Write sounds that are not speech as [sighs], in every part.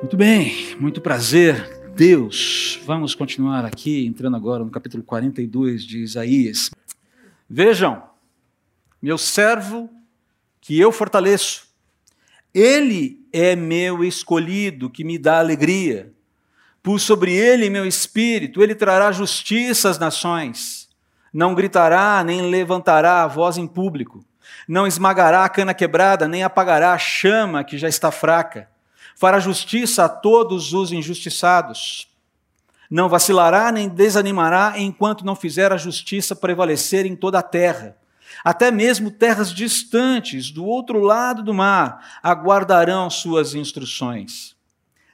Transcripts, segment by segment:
Muito bem, muito prazer, Deus. Vamos continuar aqui, entrando agora no capítulo 42 de Isaías. Vejam, meu servo que eu fortaleço, ele é meu escolhido, que me dá alegria. Pus sobre ele meu espírito, ele trará justiça às nações. Não gritará, nem levantará a voz em público. Não esmagará a cana quebrada, nem apagará a chama que já está fraca fará justiça a todos os injustiçados. Não vacilará nem desanimará enquanto não fizer a justiça prevalecer em toda a terra. Até mesmo terras distantes, do outro lado do mar, aguardarão suas instruções.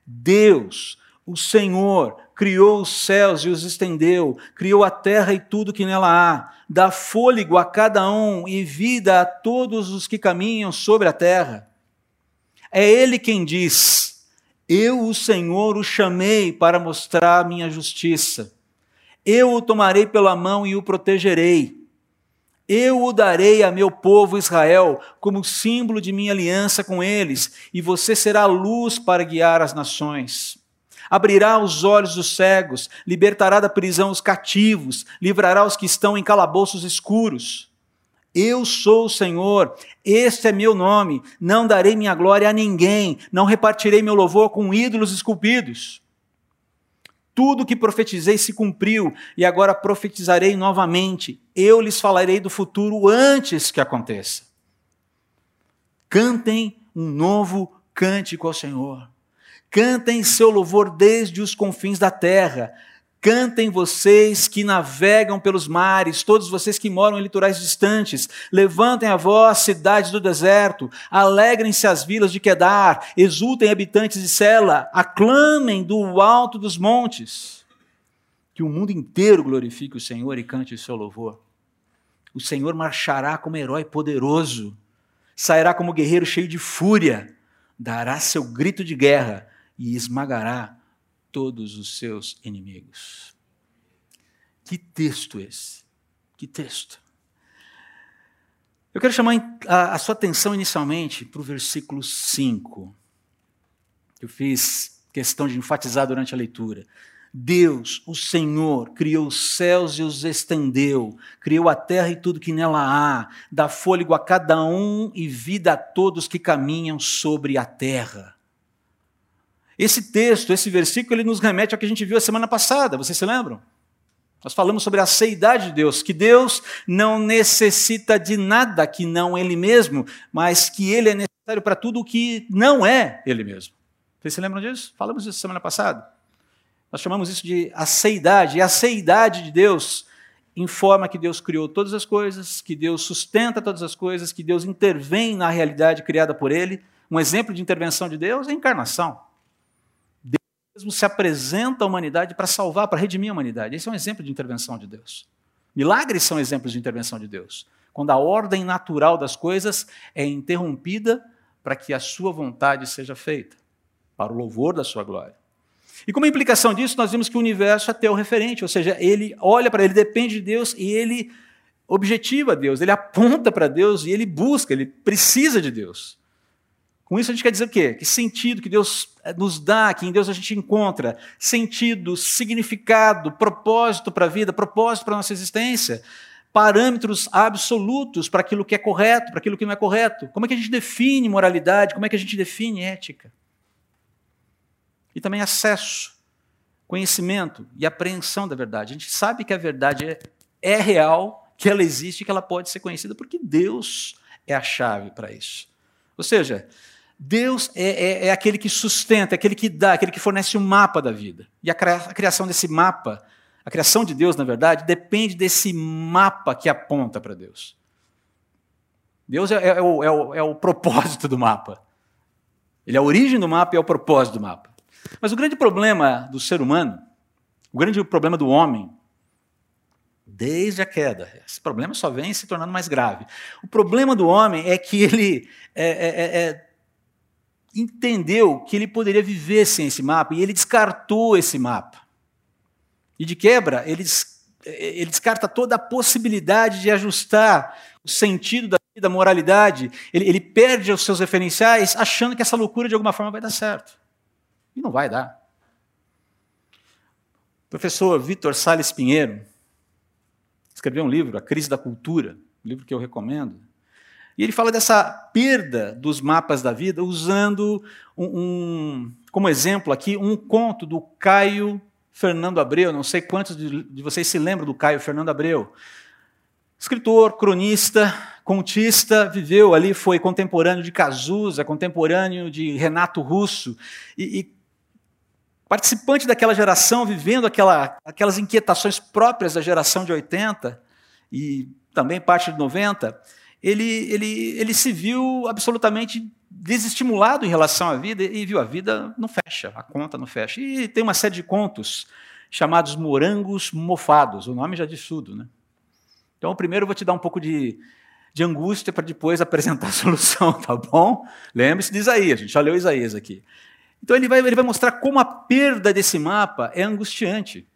Deus, o Senhor, criou os céus e os estendeu, criou a terra e tudo que nela há, dá fôlego a cada um e vida a todos os que caminham sobre a terra. É Ele quem diz: Eu, o Senhor, o chamei para mostrar minha justiça. Eu o tomarei pela mão e o protegerei. Eu o darei a meu povo Israel como símbolo de minha aliança com eles, e você será luz para guiar as nações. Abrirá os olhos dos cegos, libertará da prisão os cativos, livrará os que estão em calabouços escuros. Eu sou o Senhor, este é meu nome, não darei minha glória a ninguém, não repartirei meu louvor com ídolos esculpidos. Tudo que profetizei se cumpriu, e agora profetizarei novamente. Eu lhes falarei do futuro antes que aconteça. Cantem um novo cântico ao Senhor. Cantem seu louvor desde os confins da terra. Cantem vocês que navegam pelos mares, todos vocês que moram em litorais distantes, levantem a voz, cidades do deserto, alegrem-se as vilas de Quedar, exultem habitantes de Sela, aclamem do alto dos montes. Que o mundo inteiro glorifique o Senhor e cante o seu louvor. O Senhor marchará como herói poderoso, sairá como guerreiro cheio de fúria, dará seu grito de guerra e esmagará todos os seus inimigos. Que texto esse? Que texto? Eu quero chamar a, sua atenção inicialmente para o versículo 5. Eu fiz questão de enfatizar durante a leitura. Deus, o Senhor, criou os céus e os estendeu, criou a terra e tudo que nela há, dá fôlego a cada um e vida a todos que caminham sobre a terra. Esse texto, esse versículo, ele nos remete ao que a gente viu a semana passada, vocês se lembram? Nós falamos sobre a seidade de Deus, que Deus não necessita de nada que não Ele mesmo, mas que Ele é necessário para tudo o que não é Ele mesmo. Vocês se lembram disso? Falamos isso semana passada. Nós chamamos isso de aceidade, e a aceidade de Deus informa que Deus criou todas as coisas, que Deus sustenta todas as coisas, que Deus intervém na realidade criada por Ele. Um exemplo de intervenção de Deus é a encarnação mesmo se apresenta à humanidade para salvar, para redimir a humanidade. Esse é um exemplo de intervenção de Deus. Milagres são exemplos de intervenção de Deus. Quando a ordem natural das coisas é interrompida para que a sua vontade seja feita, para o louvor da sua glória. E como implicação disso, nós vimos que o universo é teu referente, ou seja, ele olha para ele, depende de Deus e ele objetiva Deus, ele aponta para Deus e ele busca, ele precisa de Deus. Com isso a gente quer dizer o quê? Que sentido que Deus eh, nos dá, que em Deus a gente encontra sentido, significado, propósito para a vida, propósito para a nossa existência, parâmetros absolutos para aquilo que é correto, para aquilo que não é correto. Como é que a gente define moralidade? Como é que a gente define ética? E também acesso, conhecimento e apreensão da verdade. A gente sabe que a verdade é, é real, que ela existe, que ela pode ser conhecida, porque Deus é a chave para isso. Ou seja, Deus é, é, é, aquele que sustenta, é aquele que dá, aquele que fornece o um mapa da vida. E a, criação desse mapa, a criação de Deus, na verdade, depende desse mapa que aponta para Deus. Deus é, é, o, é, o, é o propósito do mapa. Ele é a origem do mapa e é o propósito do mapa. Mas o grande problema do ser humano, o grande problema do homem, desde a queda, esse problema só vem se tornando mais grave. O problema do homem é que ele é, é, é entendeu que ele poderia viver sem esse mapa e ele descartou esse mapa. E de quebra, ele, ele descarta toda a possibilidade de ajustar o sentido da vida, a moralidade. Ele, ele perde os seus referenciais achando que essa loucura de alguma forma vai dar certo. E não vai dar. O professor Vitor Sales Pinheiro escreveu um livro, A Crise da Cultura, um livro que eu recomendo. E ele fala dessa perda dos mapas da vida usando um, um como exemplo aqui um conto do Caio Fernando Abreu. Não sei quantos de, de vocês se lembram do Caio Fernando Abreu. Escritor, cronista, contista, viveu ali, foi contemporâneo de Cazuza, contemporâneo de Renato Russo, e, e participante daquela geração, vivendo aquela, aquelas inquietações próprias da geração de 80 e também parte de 90, ele, ele, ele se viu absolutamente desestimulado em relação à vida e viu a vida não fecha, a conta não fecha. E tem uma série de contos chamados Morangos Mofados, o nome já diz tudo. Né? Então, primeiro eu vou te dar um pouco de, de angústia para depois [laughs] apresentar a solução, tá bom? Lembre-se de Isaías, a gente já leu Isaías aqui. Então ele vai, ele vai mostrar como a perda desse mapa é angustiante.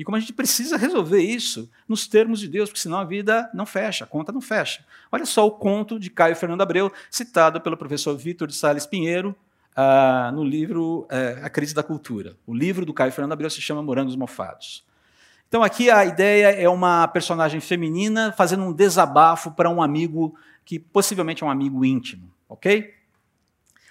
E como a gente precisa resolver isso nos termos de Deus, porque senão a vida não fecha, a conta não fecha. Olha só o conto de Caio Fernando Abreu, citado pelo professor Vitor de Sales Pinheiro, uh, no livro uh, A Crise da Cultura. O livro do Caio Fernando Abreu se chama Morangos Mofados. Então aqui a ideia é uma personagem feminina fazendo um desabafo para um amigo que possivelmente é um amigo íntimo, ok?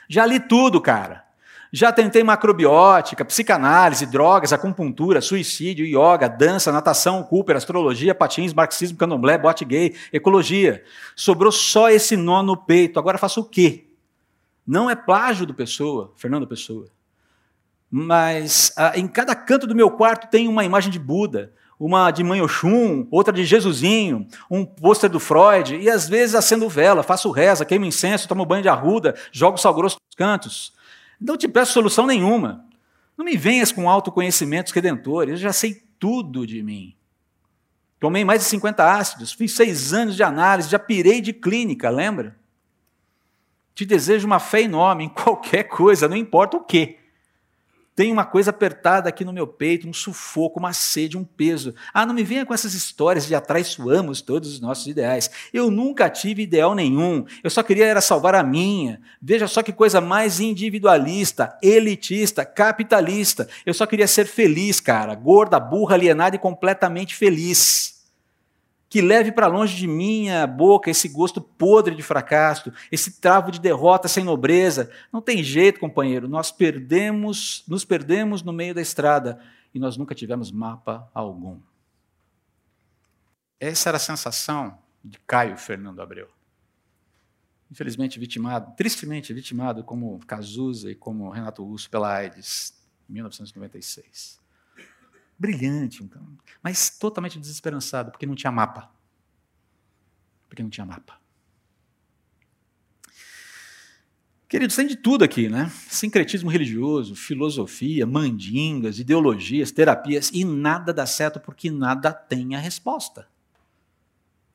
Já li tudo, cara. Já tentei macrobiótica, psicanálise, drogas, acupuntura, suicídio, yoga, dança, natação, Cooper, astrologia, patins, marxismo, candomblé, bote gay, ecologia. Sobrou só esse nó no peito. Agora faço o quê? Não é plágio do Pessoa, Fernando Pessoa. Mas ah, em cada canto do meu quarto tem uma imagem de Buda, uma de Mãe Oxum, outra de Jesusinho, um pôster do Freud, e às vezes acendo vela, faço reza, queimo incenso, tomo banho de arruda, jogo sal grosso nos cantos. Não te peço solução nenhuma. Não me venhas com autoconhecimentos redentores, eu já sei tudo de mim. Tomei mais de 50 ácidos, fiz seis anos de análise, já pirei de clínica, lembra? Te desejo uma fé enorme em qualquer coisa, não importa o quê. Tem uma coisa apertada aqui no meu peito, um sufoco, uma sede, um peso. Ah, não me venha com essas histórias de atraiçoamos todos os nossos ideais. Eu nunca tive ideal nenhum. Eu só queria era salvar a minha. Veja só que coisa mais individualista, elitista, capitalista. Eu só queria ser feliz, cara. Gorda, burra, alienada e completamente feliz que leve para longe de minha boca esse gosto podre de fracasso, esse travo de derrota sem nobreza. Não tem jeito, companheiro, nós perdemos, nos perdemos no meio da estrada e nós nunca tivemos mapa algum. Essa era a sensação de Caio Fernando Abreu. Infelizmente vitimado, tristemente vitimado como Cazuza e como Renato Russo pela AIDS em 1996 brilhante, então, mas totalmente desesperançado, porque não tinha mapa. Porque não tinha mapa. Queridos, tem de tudo aqui, né? Sincretismo religioso, filosofia, mandingas, ideologias, terapias, e nada dá certo porque nada tem a resposta.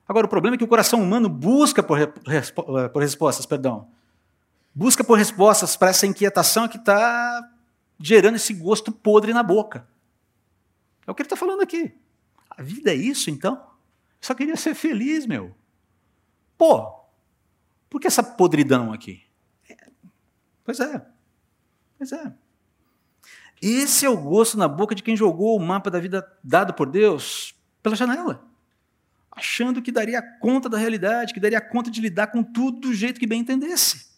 Agora, o problema é que o coração humano busca por, respo eh, por respostas, perdão. Busca por respostas para essa inquietação que está gerando esse gosto podre na boca. É o que ele está falando aqui. A vida é isso, então? Eu só queria ser feliz, meu. Pô, por que essa podridão aqui? Pois é. Pois é. Esse é o gosto na boca de quem jogou o mapa da vida dado por Deus pela janela, achando que daria conta da realidade, que daria conta de lidar com tudo do jeito que bem entendesse.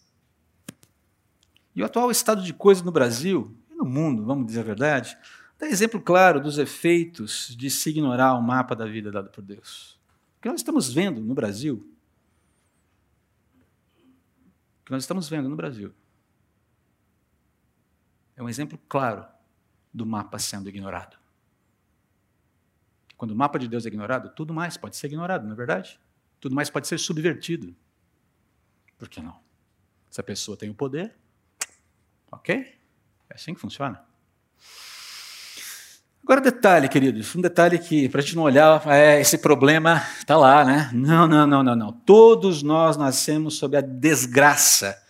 E o atual estado de coisas no Brasil e no mundo, vamos dizer a verdade, Dá exemplo claro dos efeitos de se ignorar o mapa da vida dado por Deus. O que nós estamos vendo no Brasil, o que nós estamos vendo no Brasil, é um exemplo claro do mapa sendo ignorado. Quando o mapa de Deus é ignorado, tudo mais pode ser ignorado, não é verdade? Tudo mais pode ser subvertido. Por que não? Se a pessoa tem o poder, ok? É assim que funciona. Agora, detalhe, queridos, um detalhe que, para a gente não olhar, é, esse problema está lá, né? Não, não, não, não, não. Todos nós nascemos sob a desgraça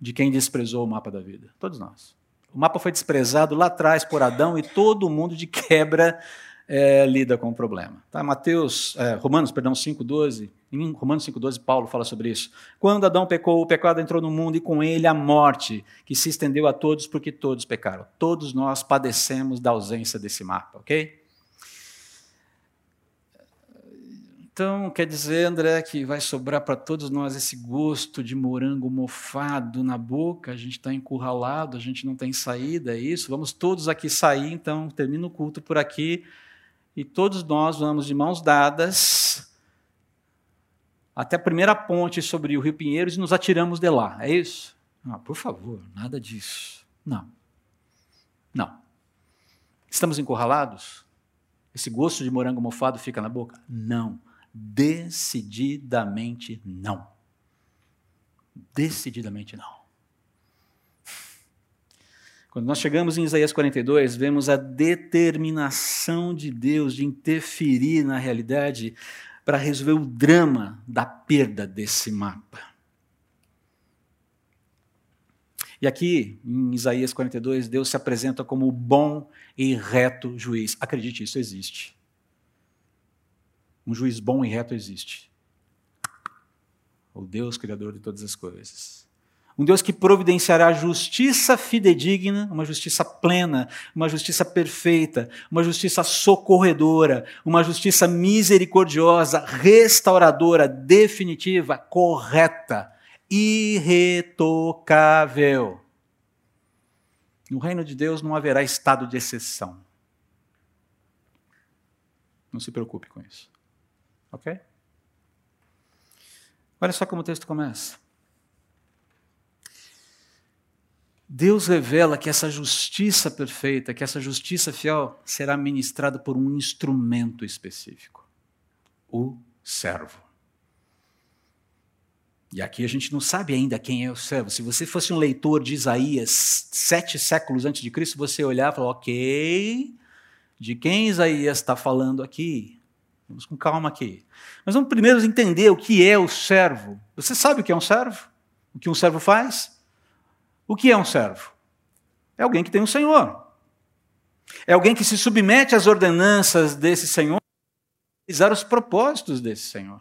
de quem desprezou o mapa da vida. Todos nós. O mapa foi desprezado lá atrás por Adão e todo mundo de quebra é, lida com o problema. Tá? Mateus, é, Romanos, perdão, 5,12. Em Romanos 5,12, Paulo fala sobre isso. Quando Adão pecou, o pecado entrou no mundo e com ele a morte, que se estendeu a todos porque todos pecaram. Todos nós padecemos da ausência desse mapa, ok? Então, quer dizer, André, que vai sobrar para todos nós esse gosto de morango mofado na boca, a gente está encurralado, a gente não tem saída, é isso? Vamos todos aqui sair, então, termina o culto por aqui, e todos nós vamos de mãos dadas até a primeira ponte sobre o Rio Pinheiros e nos atiramos de lá, é isso? Por favor, nada disso. Não. Não. Estamos encurralados? Esse gosto de morango mofado fica na boca? Não. Decididamente não. Decididamente não. Quando nós chegamos em Isaías 42, vemos a determinação de Deus de interferir na realidade para resolver o drama da perda desse mapa. E aqui, em Isaías 42, Deus se apresenta como o bom e reto juiz. Acredite, isso existe. Um juiz bom e reto existe. O Deus Criador de todas as coisas. Um Deus que providenciará justiça fidedigna, uma justiça plena, uma justiça perfeita, uma justiça socorredora, uma justiça misericordiosa, restauradora, definitiva, correta, irretocável. No reino de Deus não haverá estado de exceção. Não se preocupe com isso. Ok? Olha só como o texto começa. Deus revela que essa justiça perfeita, que essa justiça fiel será ministrada por um instrumento específico: o servo. E aqui a gente não sabe ainda quem é o servo. Se você fosse um leitor de Isaías sete séculos antes de Cristo, você olhar e falar: ok, de quem Isaías está falando aqui? Vamos com calma aqui. Mas vamos primeiro entender o que é o servo. Você sabe o que é um servo? O que um servo faz? O que é um servo? É alguém que tem um senhor. É alguém que se submete às ordenanças desse senhor, realizar os propósitos desse senhor.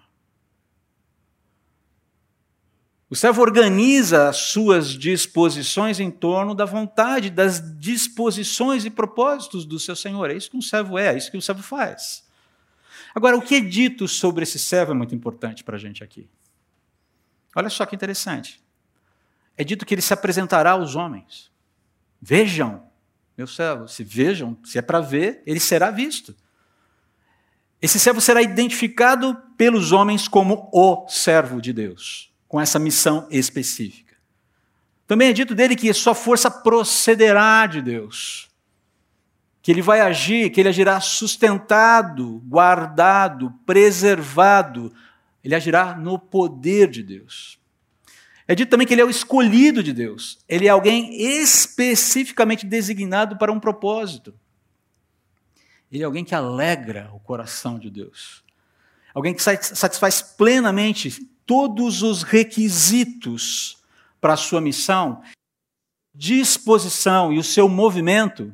O servo organiza as suas disposições em torno da vontade, das disposições e propósitos do seu senhor. É isso que um servo é, é isso que um servo faz. Agora, o que é dito sobre esse servo é muito importante para a gente aqui. Olha só que interessante. É dito que ele se apresentará aos homens. Vejam, meu servo, se vejam, se é para ver, ele será visto. Esse servo será identificado pelos homens como o servo de Deus, com essa missão específica. Também é dito dele que sua força procederá de Deus que ele vai agir, que ele agirá sustentado, guardado, preservado. Ele agirá no poder de Deus. É dito também que ele é o escolhido de Deus. Ele é alguém especificamente designado para um propósito. Ele é alguém que alegra o coração de Deus. Alguém que satisfaz plenamente todos os requisitos para a sua missão, disposição e o seu movimento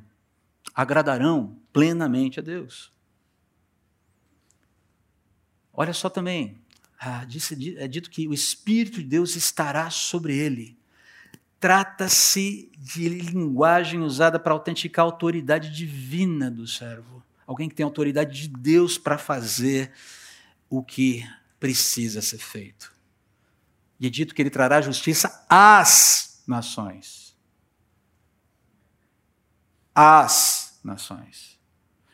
agradarão plenamente a Deus. Olha só também, ah, é dito que o Espírito de Deus estará sobre ele. Trata-se de linguagem usada para autenticar a autoridade divina do servo. Alguém que tem autoridade de Deus para fazer o que precisa ser feito. E é dito que ele trará justiça às nações. Às nações.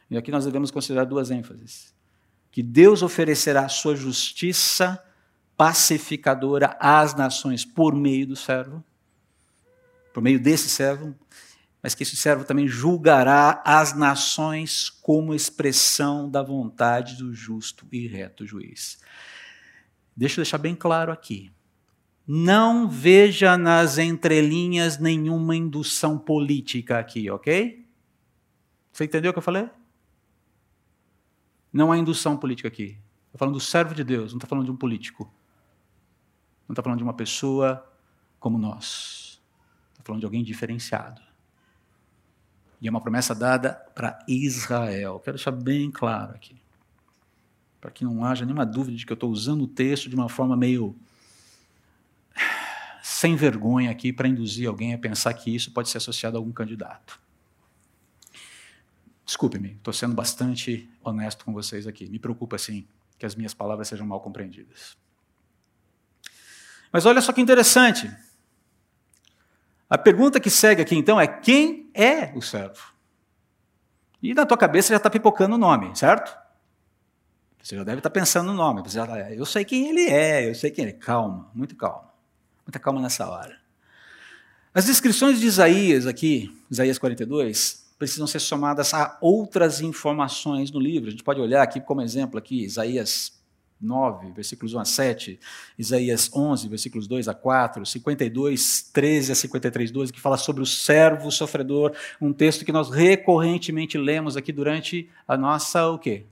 E aqui nós devemos considerar duas ênfases: que Deus oferecerá sua justiça pacificadora às nações por meio do servo, por meio desse servo, mas que esse servo também julgará as nações como expressão da vontade do justo e reto juiz. Deixa eu deixar bem claro aqui. Não veja nas entrelinhas nenhuma indução política aqui, ok? Você entendeu o que eu falei? Não há indução política aqui. Estou falando do servo de Deus, não estou falando de um político. Não estou falando de uma pessoa como nós. Estou falando de alguém diferenciado. E é uma promessa dada para Israel. Quero deixar bem claro aqui. Para que não haja nenhuma dúvida de que eu estou usando o texto de uma forma meio [sighs] sem vergonha aqui para induzir alguém a pensar que isso pode ser associado a algum candidato. Desculpe-me, estou sendo bastante honesto com vocês aqui. Me preocupa, sim, que as minhas palavras sejam mal compreendidas. Mas olha só que interessante. A pergunta que segue aqui, então, é quem é o servo? E na tua cabeça já está pipocando o nome, certo? Você já deve estar tá pensando no nome. Você já tá, eu sei quem ele é, eu sei quem ele é. Calma, muito calma. Muita calma nessa hora. As descrições de Isaías aqui, Isaías 42, precisam ser somadas a outras informações no livro. A gente pode olhar aqui como exemplo aqui, Isaías 9, versículos 1 a 7, Isaías 11, versículos 2 a 4, 52, 13 a 53, 12, que fala sobre o servo sofredor, um texto que nós recorrentemente lemos aqui durante a nossa, o quê?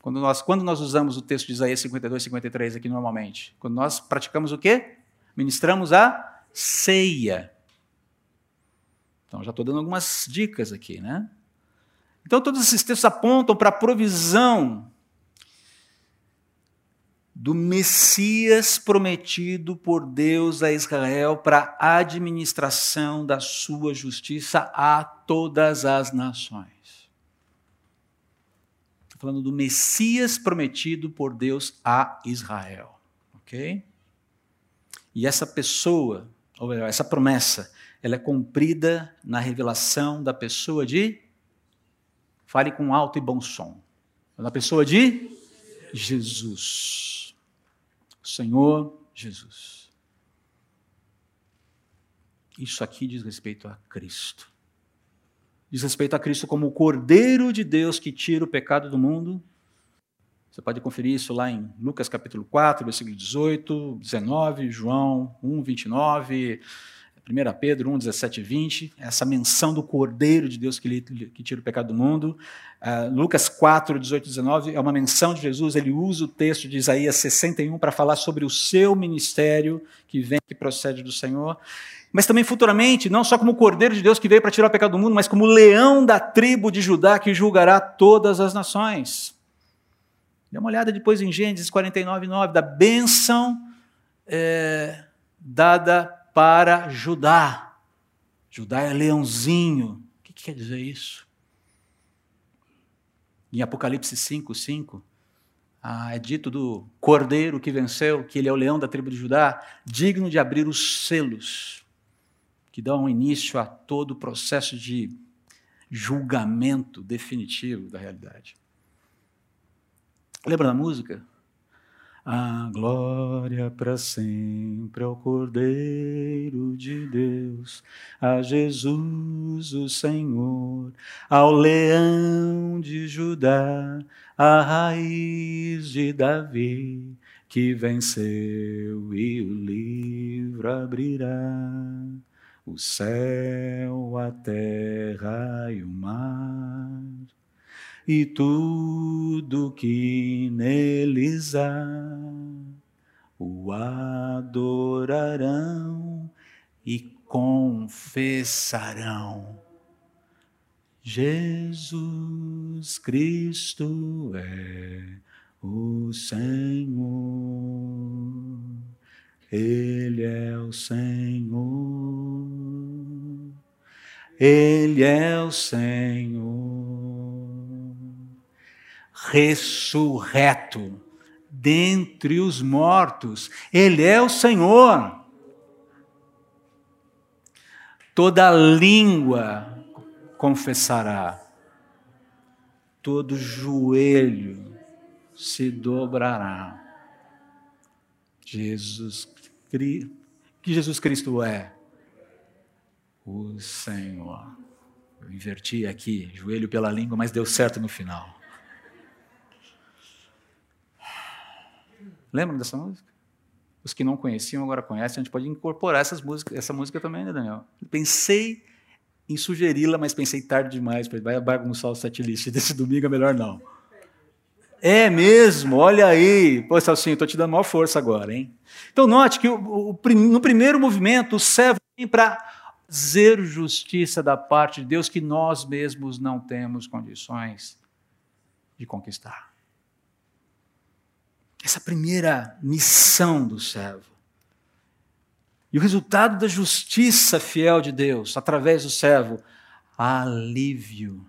Quando nós, quando nós usamos o texto de Isaías 52, 53 aqui normalmente? Quando nós praticamos o quê? Ministramos a ceia. Então já estou dando algumas dicas aqui, né? Então todos esses textos apontam para a provisão do Messias prometido por Deus a Israel para a administração da sua justiça a todas as nações. Estou falando do Messias prometido por Deus a Israel, ok? E essa pessoa, ou melhor, essa promessa, ela é cumprida na revelação da pessoa de. Fale com alto e bom som. Da pessoa de Jesus. Senhor Jesus. Isso aqui diz respeito a Cristo. Diz respeito a Cristo como o Cordeiro de Deus que tira o pecado do mundo. Você pode conferir isso lá em Lucas capítulo 4, versículo 18, 19, João 1, 29, 1 Pedro 1, 17 e 20, essa menção do Cordeiro de Deus que, que tira o pecado do mundo. Uh, Lucas 4, 18 e 19 é uma menção de Jesus, ele usa o texto de Isaías 61 para falar sobre o seu ministério que vem, que procede do Senhor. Mas também futuramente, não só como Cordeiro de Deus que veio para tirar o pecado do mundo, mas como leão da tribo de Judá que julgará todas as nações. Dê uma olhada depois em Gênesis 49, 9, da bênção é, dada para Judá. Judá é leãozinho. O que, quer dizer isso? Em Apocalipse 5, 5, ah, é dito do cordeiro que venceu, que ele é o leão da tribo de Judá, digno de abrir os selos, que dão início a todo o processo de julgamento definitivo da realidade. Lembra da música? A glória para sempre ao Cordeiro de Deus, a Jesus o Senhor, ao leão de Judá, a raiz de Davi, que venceu e o livro abrirá. O céu, a terra e o mar e tudo que neles há o adorarão e confessarão. Jesus Cristo é o Senhor, Ele é o Senhor, Ele é o Senhor ressurreto dentre os mortos. Ele é o Senhor. Toda língua confessará, todo joelho se dobrará. Jesus que Jesus Cristo é o Senhor. Eu inverti aqui, joelho pela língua, mas deu certo no final. Lembram dessa música? Os que não conheciam agora conhecem, a gente pode incorporar essas músicas, essa música também, né, Daniel? Pensei em sugeri-la, mas pensei tarde demais, vai bagunçar o setlist desse domingo, é melhor não. É mesmo, olha aí. Pô, Celcinho, estou te dando maior força agora, hein? Então, note que o, o, no primeiro movimento, o servo vem para fazer justiça da parte de Deus que nós mesmos não temos condições de conquistar. Essa primeira missão do servo. E o resultado da justiça fiel de Deus, através do servo, alívio.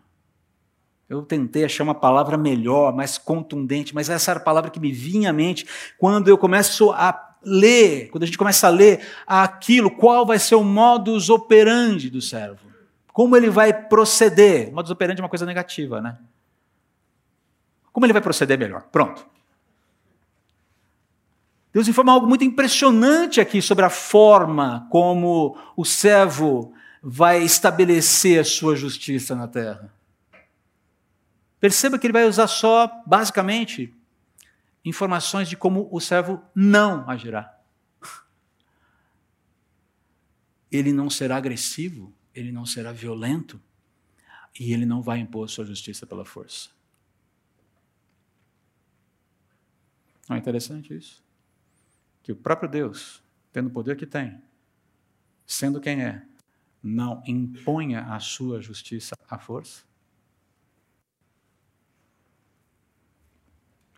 Eu tentei achar uma palavra melhor, mais contundente, mas essa era a palavra que me vinha à mente quando eu começo a ler, quando a gente começa a ler aquilo, qual vai ser o modus operandi do servo. Como ele vai proceder. Modus operandi é uma coisa negativa, né? Como ele vai proceder melhor? Pronto. Deus informa algo muito impressionante aqui sobre a forma como o servo vai estabelecer a sua justiça na terra. Perceba que ele vai usar só, basicamente, informações de como o servo não agirá. Ele não será agressivo, ele não será violento e ele não vai impor sua justiça pela força. Não é interessante isso? Que o próprio Deus, tendo o poder que tem, sendo quem é, não imponha a sua justiça à força?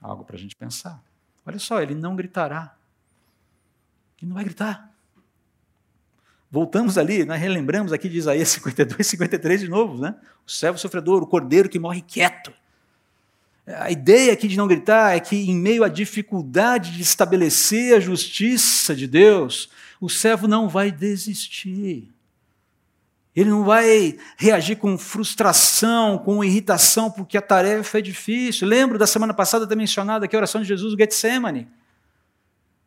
Algo para a gente pensar. Olha só, ele não gritará. Ele não vai gritar. Voltamos ali, nós relembramos aqui de Isaías [laughs] 52, 53 de novo, né? O servo sofredor, o cordeiro que morre quieto. A ideia aqui de não gritar é que, em meio à dificuldade de estabelecer a justiça de Deus, o servo não vai desistir. Ele não vai reagir com frustração, com irritação, porque a tarefa é difícil. Lembro da semana passada ter mencionado aqui a oração de Jesus no Getsemane.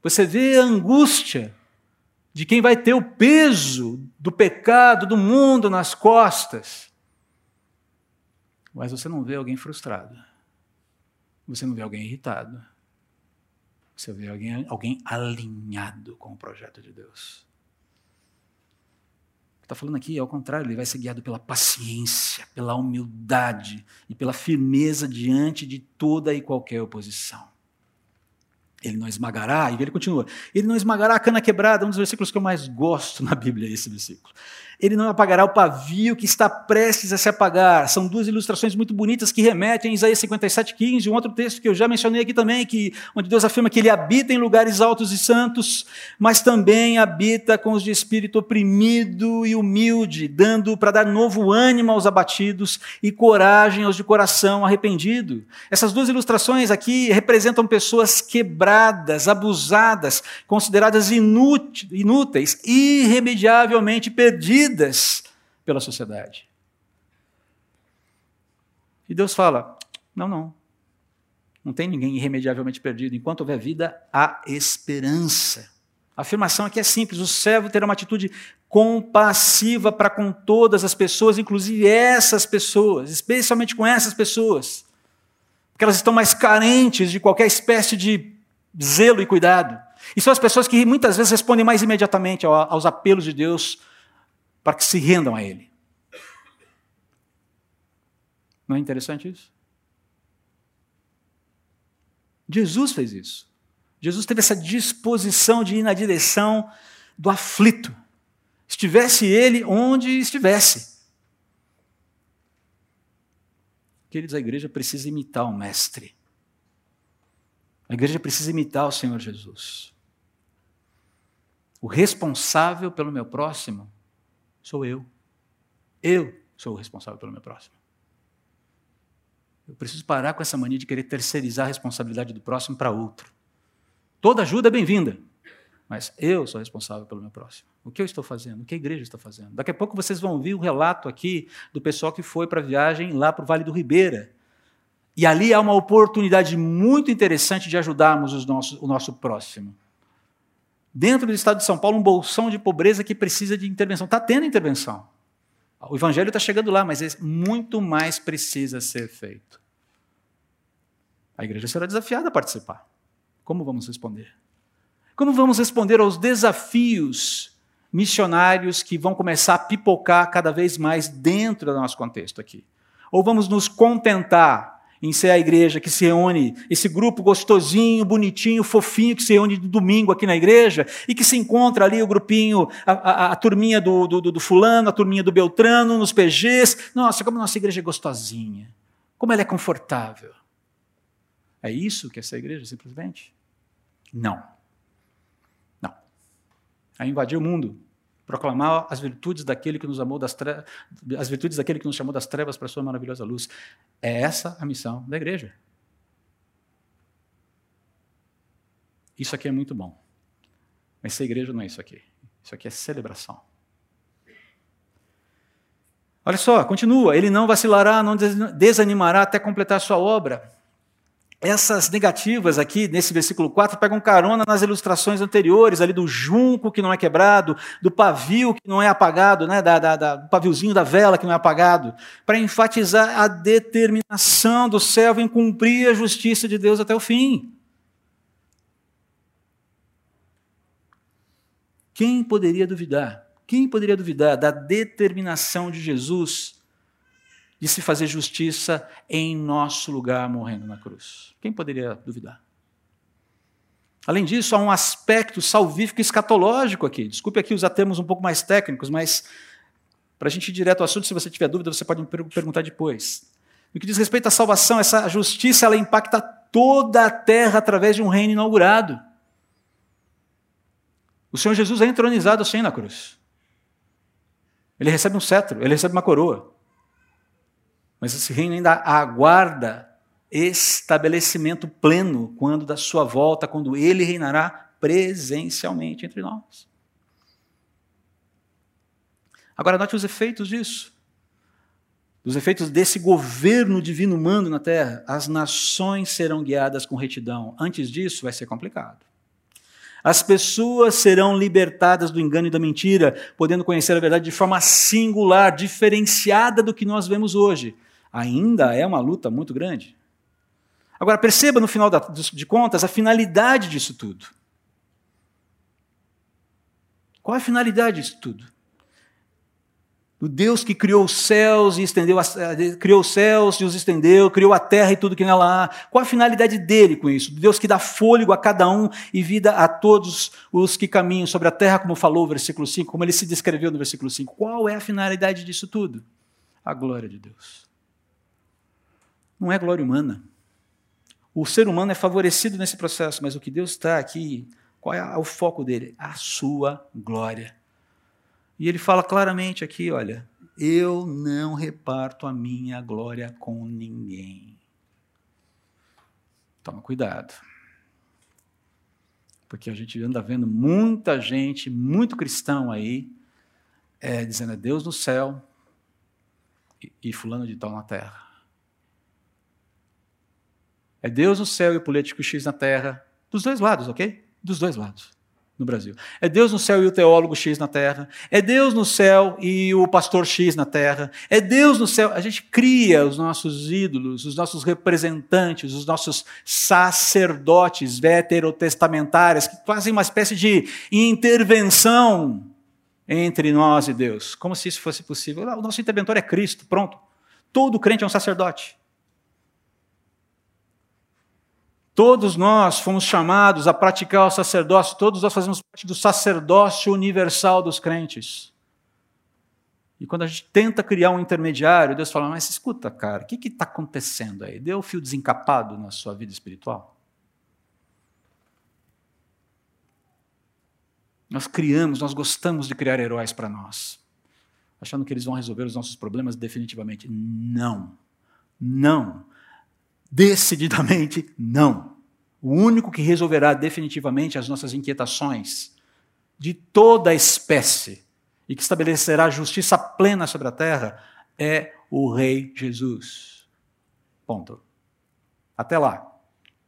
Você vê a angústia de quem vai ter o peso do pecado do mundo nas costas. Mas você não vê alguém frustrado. Você não vê alguém irritado. Você vê alguém, alguém alinhado com o projeto de Deus. Está falando aqui, ao contrário, ele vai ser guiado pela paciência, pela humildade e pela firmeza diante de toda e qualquer oposição. Ele não esmagará, e ele continua, ele não esmagará a cana quebrada, um dos versículos que eu mais gosto na Bíblia, esse versículo ele não apagará o pavio que está prestes a se apagar. São duas ilustrações muito bonitas que remetem a Isaías 57,15, um outro texto que eu já mencionei aqui também, que, onde Deus afirma que ele habita em lugares altos e santos, mas também habita com os de espírito oprimido e humilde, dando para dar novo ânimo aos abatidos e coragem aos de coração arrependido. Essas duas ilustrações aqui representam pessoas quebradas, abusadas, consideradas inúteis, irremediavelmente perdidas pela sociedade. E Deus fala: não, não. Não tem ninguém irremediavelmente perdido. Enquanto houver vida, há esperança. A afirmação aqui é simples: o servo terá uma atitude compassiva para com todas as pessoas, inclusive essas pessoas, especialmente com essas pessoas, porque elas estão mais carentes de qualquer espécie de zelo e cuidado. E são as pessoas que muitas vezes respondem mais imediatamente aos apelos de Deus para que se rendam a Ele. Não é interessante isso? Jesus fez isso. Jesus teve essa disposição de ir na direção do aflito. Estivesse ele onde estivesse. Queridos, a igreja precisa imitar o Mestre. A igreja precisa imitar o Senhor Jesus. O responsável pelo meu próximo sou eu. Eu sou o responsável pelo meu próximo. Eu preciso parar com essa mania de querer terceirizar a responsabilidade do próximo para outro. Toda ajuda é bem-vinda, mas eu sou responsável pelo meu próximo. O que eu estou fazendo? O que a igreja está fazendo? Daqui a pouco vocês vão ouvir o um relato aqui do pessoal que foi para a viagem lá para o Vale do Ribeira. E ali há uma oportunidade muito interessante de ajudarmos nossos, o nosso próximo dentro do estado de São Paulo um bolsão de pobreza que precisa de intervenção. Está tendo intervenção. O evangelho está chegando lá, mas muito mais precisa ser feito. A igreja será desafiada a participar. Como vamos responder? Como vamos responder aos desafios missionários que vão começar a pipocar cada vez mais dentro do nosso contexto aqui? Ou vamos nos contentar em ser a igreja que se reúne, esse grupo gostosinho, bonitinho, fofinho, que se reúne de domingo aqui na igreja, e que se encontra ali o grupinho, a, a, a turminha do, do, do, fulano, a turminha do Beltrano, nos PGs. Nossa, como nossa igreja é gostosinha, como ela é confortável. É isso que é essa igreja, simplesmente? Não. Não. É invadir o mundo, proclamar as virtudes daquele que nos amou das as virtudes daquele que nos chamou das trevas para a sua maravilhosa luz. É essa a missão da igreja. Isso aqui é muito bom. Mas essa igreja não é isso aqui. Isso aqui é celebração. Olha só, continua. Ele não vacilará, não desanimará até completar sua obra essas negativas aqui, nesse versículo 4, pegam carona nas ilustrações anteriores, ali do junco que não é quebrado, do pavio que não é apagado, né, da, da, da do paviozinho da vela que não é apagado, para enfatizar a determinação do servo em cumprir a justiça de Deus até o fim. Quem poderia duvidar? Quem poderia duvidar da determinação de Jesus de se fazer justiça em nosso lugar morrendo na cruz. Quem poderia duvidar? Além disso, há um aspecto salvífico escatológico aqui. Desculpe aqui usar termos um pouco mais técnicos, mas para a gente ir direto ao assunto, se você tiver dúvida, você pode me perguntar depois. No que diz respeito à salvação, essa justiça ela impacta toda a terra através de um reino inaugurado. O Senhor Jesus é entronizado assim na cruz. Ele recebe um cetro, ele recebe uma coroa. Mas esse reino ainda aguarda estabelecimento pleno quando da sua volta, quando ele reinará presencialmente entre nós. Agora, note os efeitos disso. Os efeitos desse governo divino humano na terra. As nações serão guiadas com retidão. Antes disso, vai ser complicado. As pessoas serão libertadas do engano e da mentira, podendo conhecer a verdade de forma singular, diferenciada do que nós vemos hoje ainda é uma luta muito grande. Agora, perceba no final de contas a finalidade disso tudo. Qual é a finalidade disso tudo? O Deus que criou os céus e estendeu a, criou os céus e os estendeu, criou a terra e tudo que nela há. Qual a finalidade dele com isso? Deus que dá fôlego a cada um e vida a todos os que caminham sobre a terra, como falou o versículo 5, como ele se descreveu no versículo 5. Qual é a finalidade disso tudo? A glória de Deus não é glória humana. O ser humano é favorecido nesse processo, mas o que Deus está aqui, qual é o foco dele? A sua glória. E ele fala claramente aqui: olha, eu não reparto a minha glória com ninguém. Toma cuidado. Porque a gente anda vendo muita gente, muito cristão aí, é, dizendo é Deus no céu e, e fulano de tal na terra. É Deus no céu e o político X na terra. Dos dois lados, ok? Dos dois lados no Brasil. É Deus no céu e o teólogo X na terra. É Deus no céu e o pastor X na terra. É Deus no céu. A gente cria os nossos ídolos, os nossos representantes, os nossos sacerdotes veterotestamentários, que fazem uma espécie de intervenção entre nós e Deus. Como se isso fosse possível. O nosso interventor é Cristo, pronto. Todo crente é um sacerdote. Todos nós fomos chamados a praticar o sacerdócio, todos nós fazemos parte do sacerdócio universal dos crentes. E quando a gente tenta criar um intermediário, Deus fala: Mas escuta, cara, o que está acontecendo aí? Deu fio desencapado na sua vida espiritual? Nós criamos, nós gostamos de criar heróis para nós, achando que eles vão resolver os nossos problemas definitivamente. Não. Não. Decididamente não. O único que resolverá definitivamente as nossas inquietações de toda a espécie e que estabelecerá justiça plena sobre a terra é o Rei Jesus. Ponto. Até lá,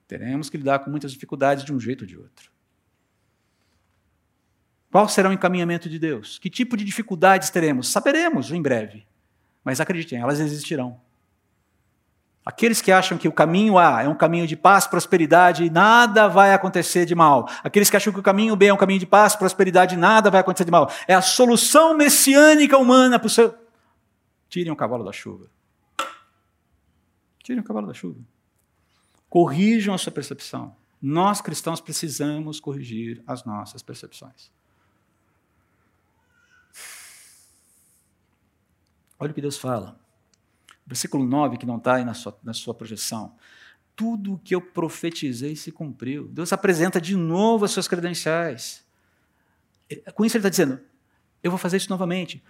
teremos que lidar com muitas dificuldades de um jeito ou de outro. Qual será o encaminhamento de Deus? Que tipo de dificuldades teremos? Saberemos em breve. Mas acreditem, elas existirão. Aqueles que acham que o caminho A é um caminho de paz, prosperidade e nada vai acontecer de mal. Aqueles que acham que o caminho B é um caminho de paz, prosperidade e nada vai acontecer de mal. É a solução messiânica humana para o seu. Tirem o cavalo da chuva. Tirem o cavalo da chuva. Corrijam a sua percepção. Nós cristãos precisamos corrigir as nossas percepções. Olha o que Deus fala. Versículo 9, que não está aí na sua, na sua projeção. Tudo o que eu profetizei se cumpriu. Deus apresenta de novo as suas credenciais. Com isso, ele está dizendo: eu vou fazer isso novamente.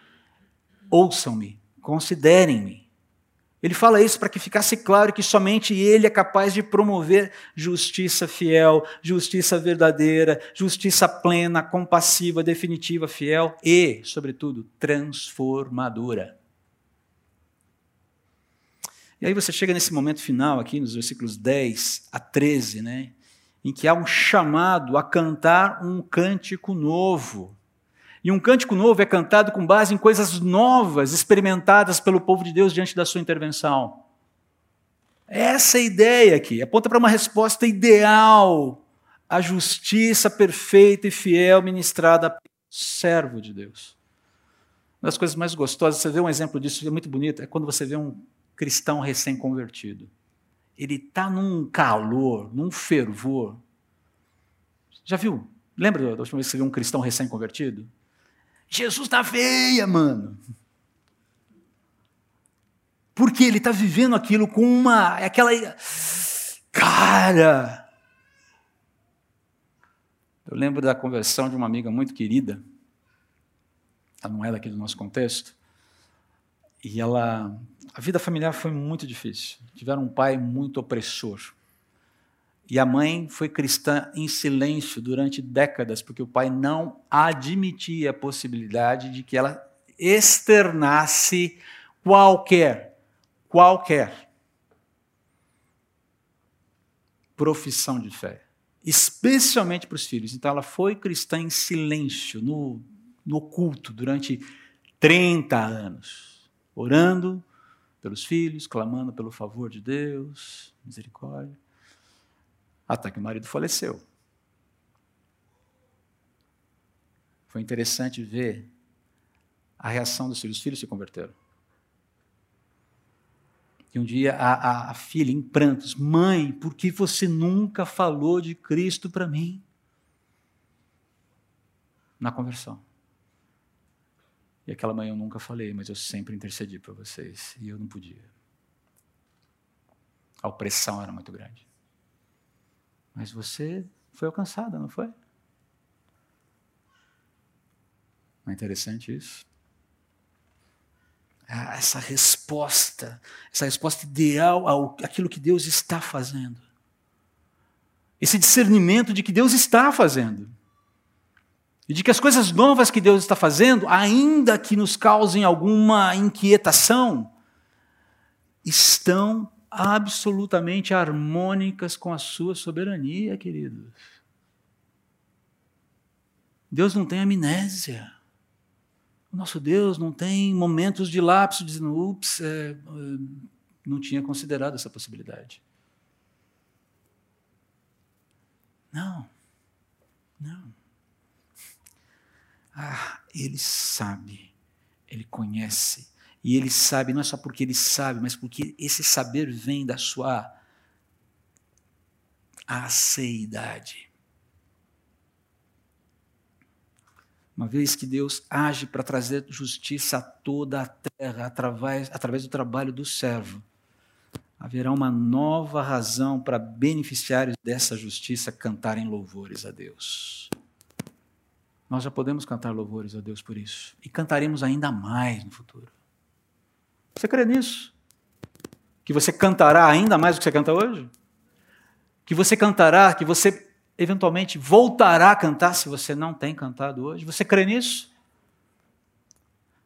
Ouçam-me, considerem-me. Ele fala isso para que ficasse claro que somente ele é capaz de promover justiça fiel, justiça verdadeira, justiça plena, compassiva, definitiva, fiel e, sobretudo, transformadora. E aí você chega nesse momento final aqui, nos versículos 10 a 13, né, em que há um chamado a cantar um cântico novo. E um cântico novo é cantado com base em coisas novas, experimentadas pelo povo de Deus diante da sua intervenção. Essa é a ideia aqui, aponta para uma resposta ideal à justiça perfeita e fiel ministrada pelo servo de Deus. Uma das coisas mais gostosas, você vê um exemplo disso, é muito bonito, é quando você vê um cristão recém-convertido. Ele está num calor, num fervor. Já viu? Lembra da última vez que você viu um cristão recém-convertido? Jesus na veia, mano. Porque ele está vivendo aquilo com uma. aquela. Cara! Eu lembro da conversão de uma amiga muito querida. Ela não é daqui do nosso contexto. E ela, a vida familiar foi muito difícil. Tiveram um pai muito opressor. E a mãe foi cristã em silêncio durante décadas, porque o pai não admitia a possibilidade de que ela externasse qualquer, qualquer profissão de fé, especialmente para os filhos. Então ela foi cristã em silêncio, no, no oculto, durante 30 anos orando pelos filhos, clamando pelo favor de Deus, misericórdia, até que o marido faleceu. Foi interessante ver a reação dos filhos. Os filhos se converteram. E um dia a, a, a filha, em prantos, mãe, por que você nunca falou de Cristo para mim? Na conversão. E aquela manhã eu nunca falei, mas eu sempre intercedi para vocês e eu não podia. A opressão era muito grande. Mas você foi alcançada, não foi? Não é interessante isso? Ah, essa resposta, essa resposta ideal ao, àquilo que Deus está fazendo. Esse discernimento de que Deus está fazendo. E de que as coisas novas que Deus está fazendo, ainda que nos causem alguma inquietação, estão absolutamente harmônicas com a sua soberania, queridos. Deus não tem amnésia. O nosso Deus não tem momentos de lapso dizendo, ups, é, não tinha considerado essa possibilidade. Não, não. Ah, ele sabe, ele conhece. E ele sabe, não é só porque ele sabe, mas porque esse saber vem da sua aceidade. Uma vez que Deus age para trazer justiça a toda a terra através, através do trabalho do servo, haverá uma nova razão para beneficiários dessa justiça cantarem louvores a Deus. Nós já podemos cantar louvores a Deus por isso. E cantaremos ainda mais no futuro. Você crê nisso? Que você cantará ainda mais do que você canta hoje? Que você cantará, que você eventualmente voltará a cantar se você não tem cantado hoje? Você crê nisso?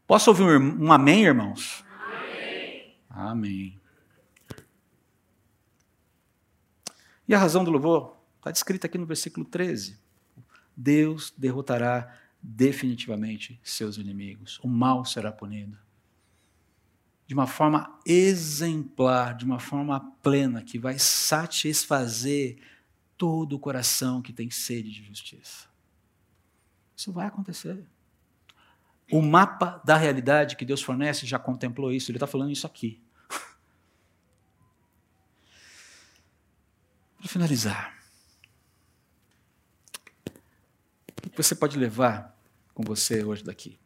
Posso ouvir um, amém, irmãos? Amém. Amém. E a razão do louvor está descrita aqui no versículo 13. Deus derrotará definitivamente seus inimigos. O mal será punido. De uma forma exemplar, de uma forma plena, que vai satisfazer todo o coração que tem sede de justiça. Isso vai acontecer. O mapa da realidade que Deus fornece já contemplou isso, ele está falando isso aqui. [laughs] finalizar, o que você pode levar com você hoje daqui?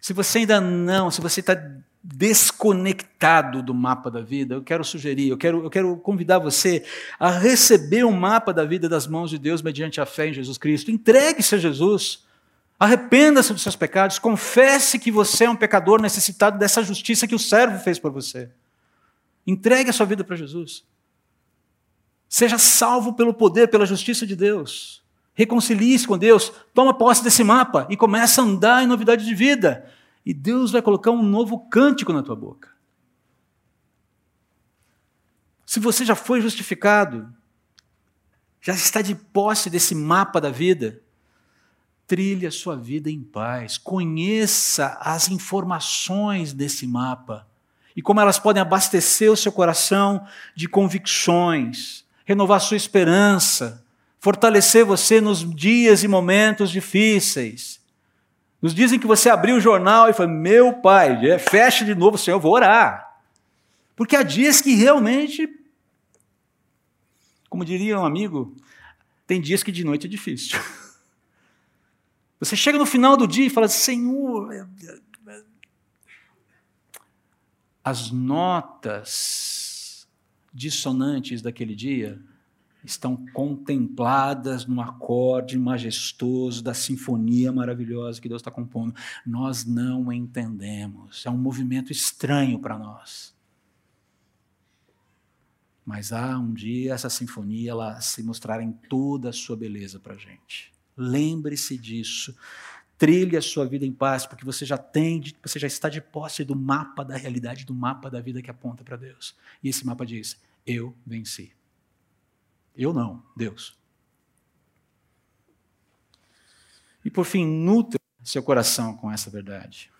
Se você ainda não, se você está desconectado do mapa da vida, eu quero sugerir, eu quero, eu quero convidar você a receber o mapa da vida das mãos de Deus mediante a fé em Jesus Cristo. Entregue-se a Jesus. Arrependa-se dos seus pecados, confesse que você é um pecador necessitado dessa justiça que o servo fez por você. Entregue a sua vida para Jesus. Seja salvo pelo poder, pela justiça de Deus. Reconcilie-se com Deus, toma posse desse mapa e começa a andar em novidade de vida. E Deus vai colocar um novo cântico na tua boca. Se você já foi justificado, já está de posse desse mapa da vida, trilhe a sua vida em paz, conheça as informações desse mapa e como elas podem abastecer o seu coração de convicções, renovar sua esperança, fortalecer você nos dias e momentos difíceis. Nos dizem que você abriu o jornal e falou: Meu pai, é, fecha de novo, Senhor, eu vou orar. Porque há dias que realmente, como diria um amigo, tem dias que de noite é difícil. [laughs] Você chega no final do dia e fala: Senhor, as notas dissonantes daquele dia estão contempladas no acorde majestoso da sinfonia maravilhosa que Deus está compondo. Nós não entendemos. É um movimento estranho para nós. Mas há um dia essa sinfonia ela se mostrará em toda a sua beleza para a gente. Lembre-se disso. Trilhe a sua vida em paz, porque você já tem, você já está de posse do mapa da realidade, do mapa da vida que aponta para Deus. E esse mapa diz: Eu venci. Eu não, Deus. E por fim, nutra seu coração com essa verdade.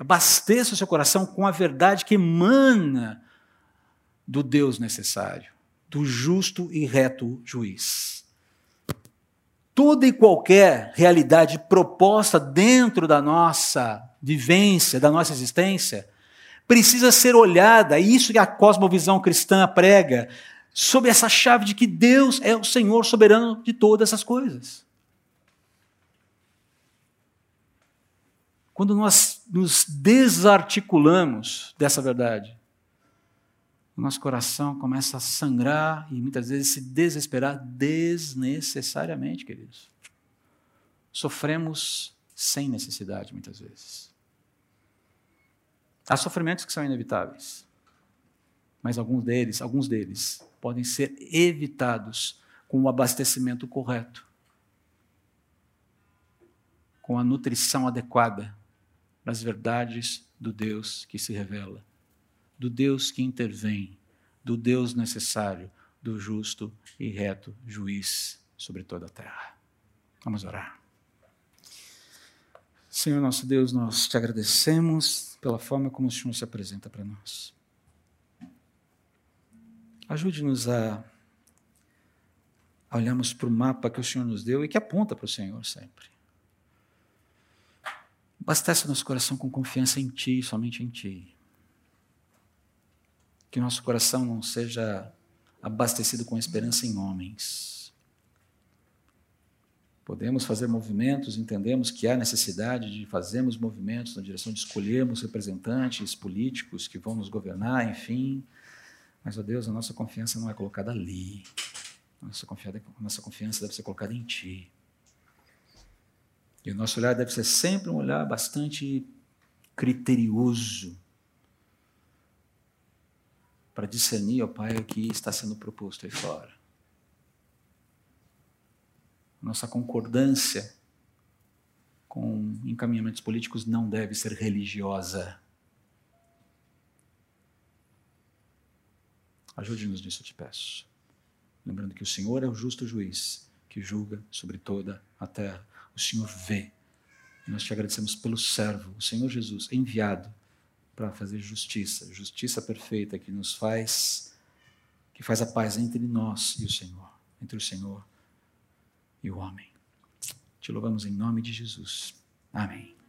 Abasteça seu coração com a verdade que emana do Deus necessário, do justo e reto juiz toda e qualquer realidade proposta dentro da nossa vivência, da nossa existência, precisa ser olhada, e isso que a cosmovisão cristã prega, sob essa chave de que Deus é o Senhor soberano de todas essas coisas. Quando nós nos desarticulamos dessa verdade, o nosso coração começa a sangrar e muitas vezes se desesperar desnecessariamente, queridos. Sofremos sem necessidade, muitas vezes. Há sofrimentos que são inevitáveis, mas alguns deles, alguns deles podem ser evitados com o abastecimento correto, com a nutrição adequada das verdades do Deus que se revela do Deus que intervém, do Deus necessário, do justo e reto juiz sobre toda a terra. Vamos orar. Senhor nosso Deus, nós te agradecemos pela forma como o Senhor se apresenta para nós. Ajude-nos a, a olharmos para o mapa que o Senhor nos deu e que aponta para o Senhor sempre. Abastece nosso coração com confiança em Ti, somente em Ti que nosso coração não seja abastecido com esperança em homens. Podemos fazer movimentos, entendemos que há necessidade de fazermos movimentos na direção de escolhermos representantes políticos que vão nos governar, enfim. Mas, ó Deus, a nossa confiança não é colocada ali. A nossa confiança, a nossa confiança deve ser colocada em Ti. E o nosso olhar deve ser sempre um olhar bastante criterioso para discernir, ó Pai, o que está sendo proposto aí fora. Nossa concordância com encaminhamentos políticos não deve ser religiosa. Ajude-nos nisso, eu te peço. Lembrando que o Senhor é o justo juiz que julga sobre toda a terra. O Senhor vê. E nós te agradecemos pelo servo, o Senhor Jesus, enviado para fazer justiça, justiça perfeita que nos faz, que faz a paz entre nós e o Senhor, entre o Senhor e o homem. Te louvamos em nome de Jesus. Amém.